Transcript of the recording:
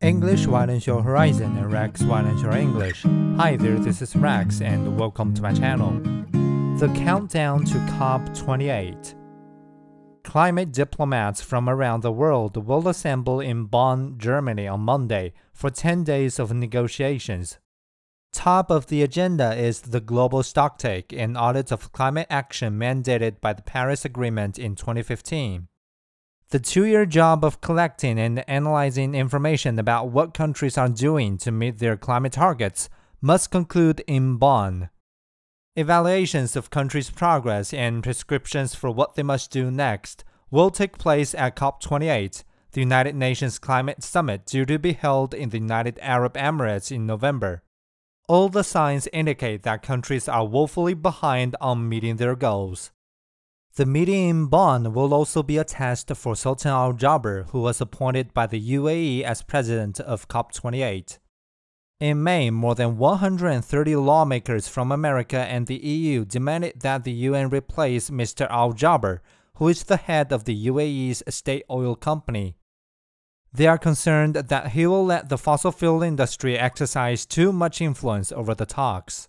English widens your horizon and Rex widens your English. Hi there, this is Rex and welcome to my channel. The countdown to COP28. Climate diplomats from around the world will assemble in Bonn, Germany on Monday for 10 days of negotiations. Top of the agenda is the global stocktake and audit of climate action mandated by the Paris Agreement in 2015. The two year job of collecting and analyzing information about what countries are doing to meet their climate targets must conclude in Bonn. Evaluations of countries' progress and prescriptions for what they must do next will take place at COP28, the United Nations Climate Summit due to be held in the United Arab Emirates in November. All the signs indicate that countries are woefully behind on meeting their goals. The meeting in Bonn will also be a test for Sultan Al Jaber, who was appointed by the UAE as president of COP28. In May, more than 130 lawmakers from America and the EU demanded that the UN replace Mr. Al Jaber, who is the head of the UAE's state oil company. They are concerned that he will let the fossil fuel industry exercise too much influence over the talks.